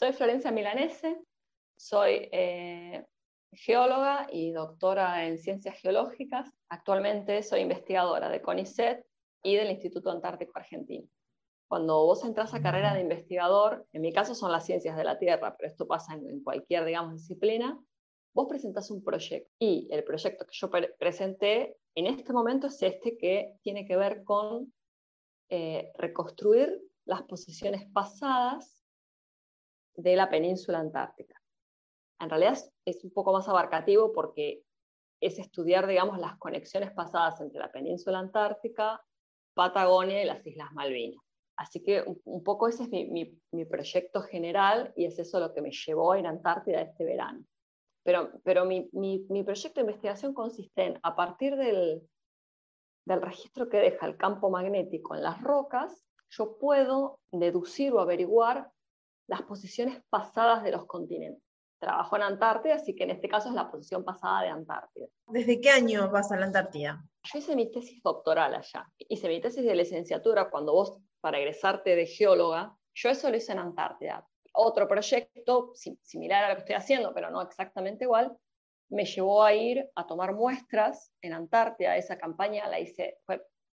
Soy Florencia Milanese, soy eh, geóloga y doctora en ciencias geológicas. Actualmente soy investigadora de CONICET y del Instituto Antártico Argentino. Cuando vos entras a carrera de investigador, en mi caso son las ciencias de la Tierra, pero esto pasa en, cualquier, digamos, disciplina, vos presentás un proyecto y el proyecto que yo presenté en este momento es este que tiene que ver con eh, reconstruir las posiciones pasadas de la península antártica. En realidad es, un poco más abarcativo porque es estudiar, digamos, las conexiones pasadas entre la península antártica, Patagonia y las Islas Malvinas. Así que un, poco ese es mi, proyecto general y es eso lo que me llevó a ir a Antártida este verano. Pero, pero mi, proyecto de investigación consiste en, a partir del, del registro que deja el campo magnético en las rocas, yo puedo deducir o averiguar las posiciones pasadas de los continentes. Trabajo en Antártida, así que en este caso es la posición pasada de Antártida. ¿Desde qué año vas a la Antártida? Yo hice mi tesis doctoral allá. Hice mi tesis de licenciatura cuando vos, para egresarte de geóloga, yo eso lo hice en Antártida. Otro proyecto similar a lo que estoy haciendo, pero no exactamente igual, me llevó a ir a tomar muestras en Antártida. Esa campaña la hice,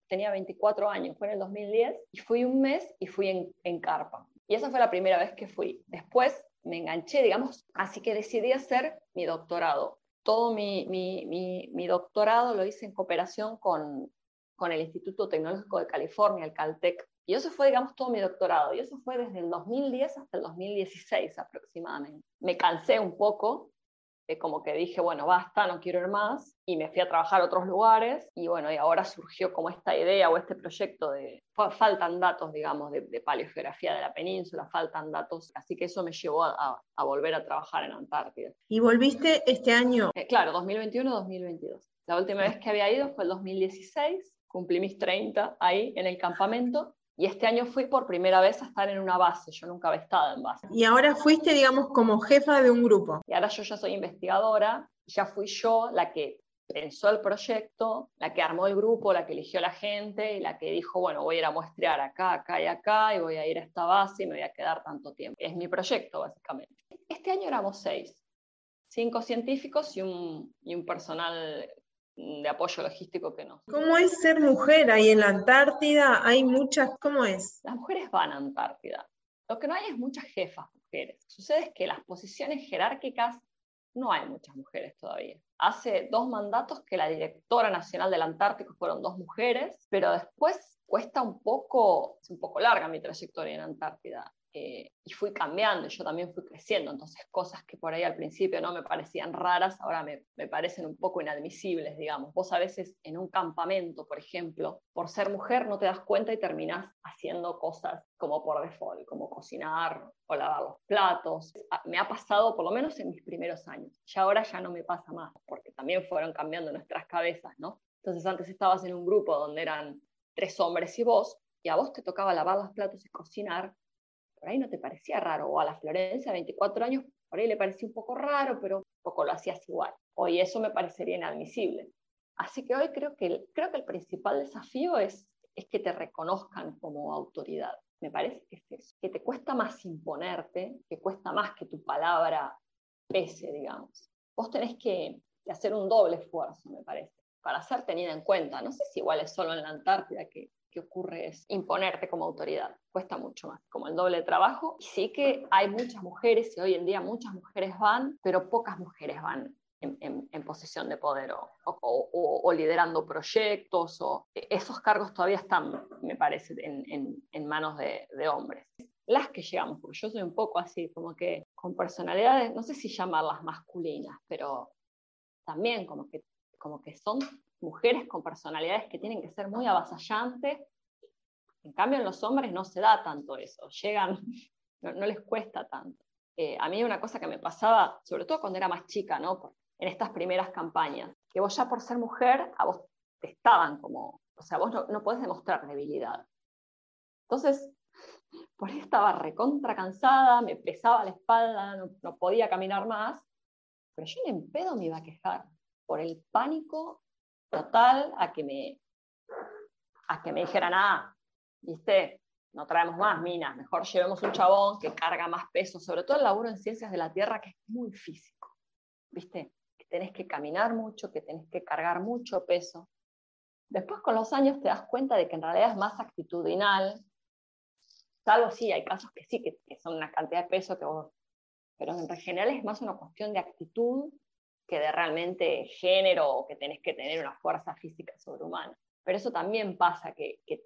tenía 24 años, fue en el 2010, y fui un mes y fui en, en carpa. Y esa fue la primera vez que fui. Después me enganché, digamos, así que decidí hacer mi doctorado. Todo mi, mi, mi, doctorado lo hice en cooperación con, con el Instituto Tecnológico de California, el Caltech. Y eso fue, digamos, todo mi doctorado. Y eso fue desde el 2010 hasta el 2016 aproximadamente. Me cansé un poco como que dije, bueno, basta, no quiero ir más, y me fui a trabajar a otros lugares, y bueno, y ahora surgió como esta idea o este proyecto de, faltan datos, digamos, de, de paleogeografía de la península, faltan datos, así que eso me llevó a, volver a trabajar en Antártida. ¿Y volviste este año? Eh, claro, 2021-2022. La última vez que había ido fue el 2016, cumplí mis 30 ahí en el campamento, y este año fui por primera vez a estar en una base, yo nunca había estado en base. Y ahora fuiste, digamos, como jefa de un grupo. Y ahora yo ya soy investigadora, ya fui yo la que pensó el proyecto, la que armó el grupo, la que eligió la gente y la que dijo, bueno, voy a ir a muestrear acá, acá y acá y voy a ir a esta base y me voy a quedar tanto tiempo. Es mi proyecto, básicamente. Este año éramos seis, cinco científicos y un, y un personal de apoyo logístico que no. ¿Cómo es ser mujer ahí en la Antártida? Hay muchas, ¿cómo es? Las mujeres van a Antártida. Lo que no hay es muchas jefas mujeres. Sucede es que las posiciones jerárquicas no hay muchas mujeres todavía. Hace dos mandatos que la directora nacional del Antártico fueron dos mujeres, pero después cuesta un poco, es un poco larga mi trayectoria en Antártida. Eh, y fui cambiando, yo también fui creciendo, entonces cosas que por ahí al principio no me parecían raras, ahora me, me, parecen un poco inadmisibles, digamos. Vos a veces en un campamento, por ejemplo, por ser mujer no te das cuenta y terminás haciendo cosas como por default, como cocinar o lavar los platos. Me ha pasado por lo menos en mis primeros años, y ahora ya no me pasa más, porque también fueron cambiando nuestras cabezas, ¿no? Entonces antes estabas en un grupo donde eran tres hombres y vos, y a vos te tocaba lavar los platos y cocinar, por ahí no te parecía raro, o a la Florencia, 24 años, por ahí le parecía un poco raro, pero poco lo hacías igual. Hoy eso me parecería inadmisible. Así que hoy creo que el, creo que el principal desafío es, es que te reconozcan como autoridad. Me parece que es eso, que te cuesta más imponerte, que cuesta más que tu palabra pese, digamos. Vos tenés que, que hacer un doble esfuerzo, me parece, para ser tenida en cuenta. No sé si igual es solo en la Antártida que, que ocurre es imponerte como autoridad. Cuesta mucho más, como el doble de trabajo. Y sí que hay muchas mujeres, y hoy en día muchas mujeres van, pero pocas mujeres van en, en, posición de poder o, o, o, liderando proyectos, o esos cargos todavía están, me parece, en, en manos de, de, hombres. Las que llegamos, porque yo soy un poco así, como que con personalidades, no sé si llamarlas masculinas, pero también como que, como que son mujeres con personalidades que tienen que ser muy avasallantes. En cambio, en los hombres no se da tanto eso, llegan, no, les cuesta tanto. Eh, a mí una cosa que me pasaba, sobre todo cuando era más chica, ¿no? en estas primeras campañas, que vos ya por ser mujer, a vos te estaban como, o sea, vos no, no podés demostrar debilidad. Entonces, por ahí estaba recontra cansada, me pesaba la espalda, no, no podía caminar más, pero yo ni en pedo me iba a quejar por el pánico total a que me, a que me dijeran, ah, viste, no traemos más minas, mejor llevemos un chabón que carga más peso, sobre todo el laburo en ciencias de la Tierra, que es muy físico, ¿viste? Que tenés que caminar mucho, que tenés que cargar mucho peso. Después con los años te das cuenta de que en realidad es más actitudinal, salvo sí, hay casos que sí, que, son una cantidad de peso que pero en general es más una cuestión de actitud que de realmente género o que tenés que tener una fuerza física sobrehumana. Pero eso también pasa, que, que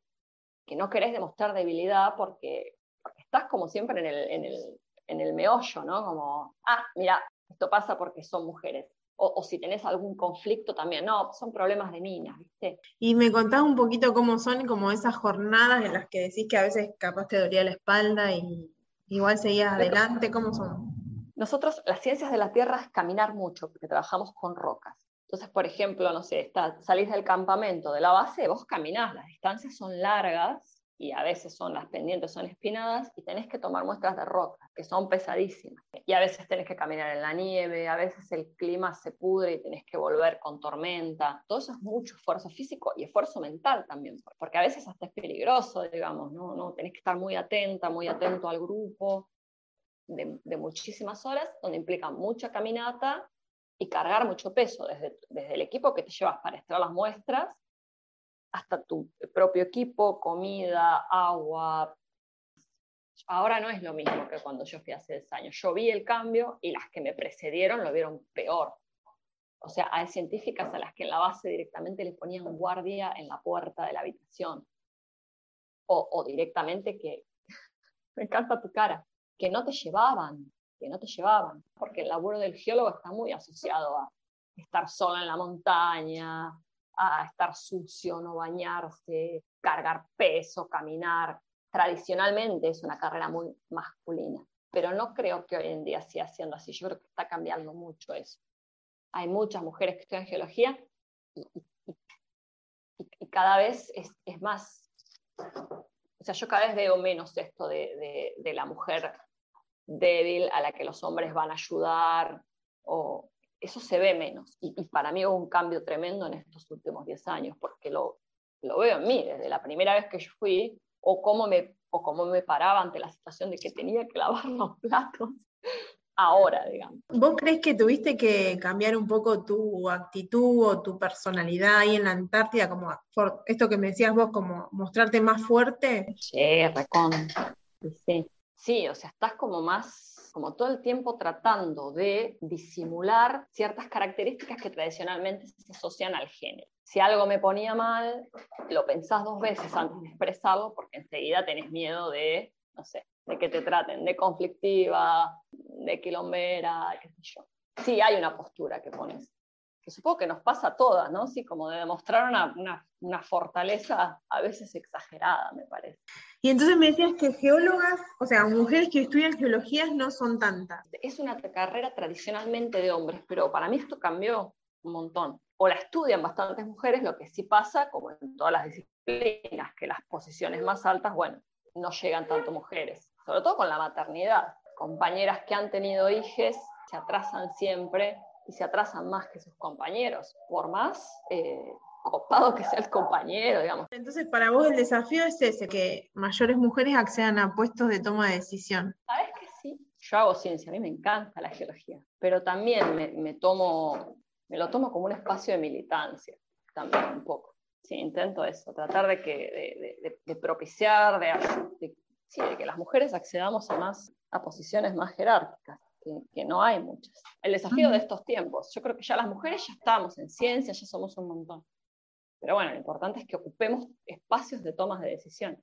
que no querés demostrar debilidad porque, estás como siempre en el, en, el, en el meollo, ¿no? Como, ah, mira, esto pasa porque son mujeres. O, o, si tenés algún conflicto también, no, son problemas de niñas, ¿viste? Y me contás un poquito cómo son como esas jornadas en las que decís que a veces capaz te dolía la espalda y igual seguías adelante, ¿cómo son? Nosotros, las ciencias de la Tierra es caminar mucho, porque trabajamos con rocas. Entonces, por ejemplo, no sé, salís del campamento de la base, vos caminás, las distancias son largas y a veces son las pendientes, son espinadas y tenés que tomar muestras de roca, que son pesadísimas. Y a veces tenés que caminar en la nieve, a veces el clima se pudre y tenés que volver con tormenta. Todo eso es mucho esfuerzo físico y esfuerzo mental también, porque a veces hasta es peligroso, digamos, ¿no? ¿No? Tenés que estar muy atenta, muy atento al grupo. De, de muchísimas horas, donde implica mucha caminata y cargar mucho peso, desde, desde el equipo que te llevas para extraer las muestras hasta tu propio equipo, comida, agua. Ahora no es lo mismo que cuando yo fui hace 10 años. Yo vi el cambio y las que me precedieron lo vieron peor. O sea, hay científicas a las que en la base directamente les ponían guardia en la puerta de la habitación. O, o directamente que, me encanta tu cara, que no te llevaban que no te llevaban, porque el laburo del geólogo está muy asociado a estar solo en la montaña, a estar sucio, no bañarse, cargar peso, caminar. Tradicionalmente es una carrera muy masculina, pero no creo que hoy en día siga siendo así. Yo creo que está cambiando mucho eso. Hay muchas mujeres que estudian geología y, cada vez es, más, o sea, yo cada vez veo menos esto de la mujer débil a la que los hombres van a ayudar, o eso se ve menos. Y, para mí hubo un cambio tremendo en estos últimos 10 años, porque lo, lo veo en mí, desde la primera vez que yo fui, o cómo me, o cómo me paraba ante la situación de que tenía que lavar los platos, ahora, digamos. ¿Vos crees que tuviste que cambiar un poco tu actitud o tu personalidad ahí en la Antártida, como esto que me decías vos, como mostrarte más fuerte? Sí, recon. Sí. Sí, o sea, estás como más, como todo el tiempo tratando de disimular ciertas características que tradicionalmente se asocian al género. Si algo me ponía mal, lo pensás dos veces antes de expresarlo porque enseguida tenés miedo de, no sé, de que te traten de conflictiva, de quilombera, qué sé yo. Sí, hay una postura que pones que supongo que nos pasa a todas, ¿no? Sí, como de demostrar una, una, una, fortaleza a veces exagerada, me parece. Y entonces me decías que geólogas, o sea, mujeres que estudian geologías no son tantas. Es una carrera tradicionalmente de hombres, pero para mí esto cambió un montón. O la estudian bastantes mujeres, lo que sí pasa, como en todas las disciplinas, que las posiciones más altas, bueno, no llegan tanto mujeres, sobre todo con la maternidad. Compañeras que han tenido hijos se atrasan siempre y se atrasan más que sus compañeros, por más eh, copado que sea el compañero, digamos. Entonces, para vos el desafío es ese, que mayores mujeres accedan a puestos de toma de decisión. ¿Sabes que sí? Yo hago ciencia, a mí me encanta la geología, pero también me, tomo, me lo tomo como un espacio de militancia, también un poco. Sí, intento eso, tratar de, que, de, propiciar, de, sí, de que las mujeres accedamos a, más, a posiciones más jerárquicas que, no hay muchas. El desafío de estos tiempos, yo creo que ya las mujeres ya estamos en ciencia, ya somos un montón. Pero bueno, lo importante es que ocupemos espacios de tomas de decisión.